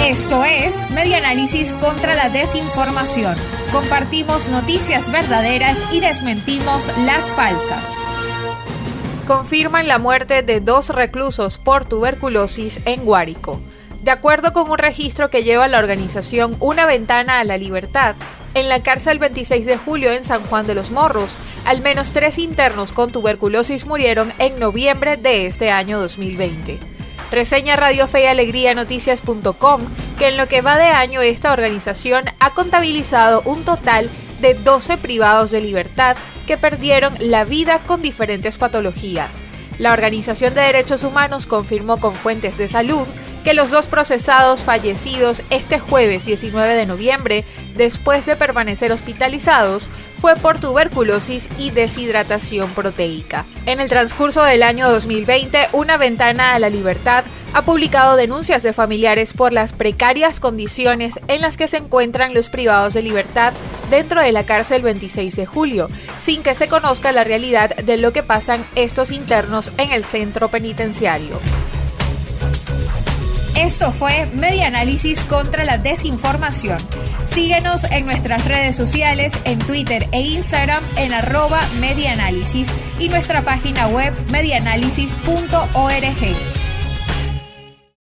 Esto es Media Análisis contra la Desinformación. Compartimos noticias verdaderas y desmentimos las falsas. Confirman la muerte de dos reclusos por tuberculosis en Guárico. De acuerdo con un registro que lleva la organización Una Ventana a la Libertad, en la cárcel 26 de julio en San Juan de los Morros, al menos tres internos con tuberculosis murieron en noviembre de este año 2020. Reseña Radio Fe y Alegría Noticias.com que en lo que va de año esta organización ha contabilizado un total de 12 privados de libertad que perdieron la vida con diferentes patologías. La Organización de Derechos Humanos confirmó con fuentes de salud que los dos procesados fallecidos este jueves 19 de noviembre, después de permanecer hospitalizados, fue por tuberculosis y deshidratación proteica. En el transcurso del año 2020, Una Ventana a la Libertad ha publicado denuncias de familiares por las precarias condiciones en las que se encuentran los privados de libertad dentro de la cárcel 26 de julio, sin que se conozca la realidad de lo que pasan estos internos en el centro penitenciario. Esto fue Media Análisis contra la Desinformación. Síguenos en nuestras redes sociales, en Twitter e Instagram en arroba medianálisis y nuestra página web medianálisis.org.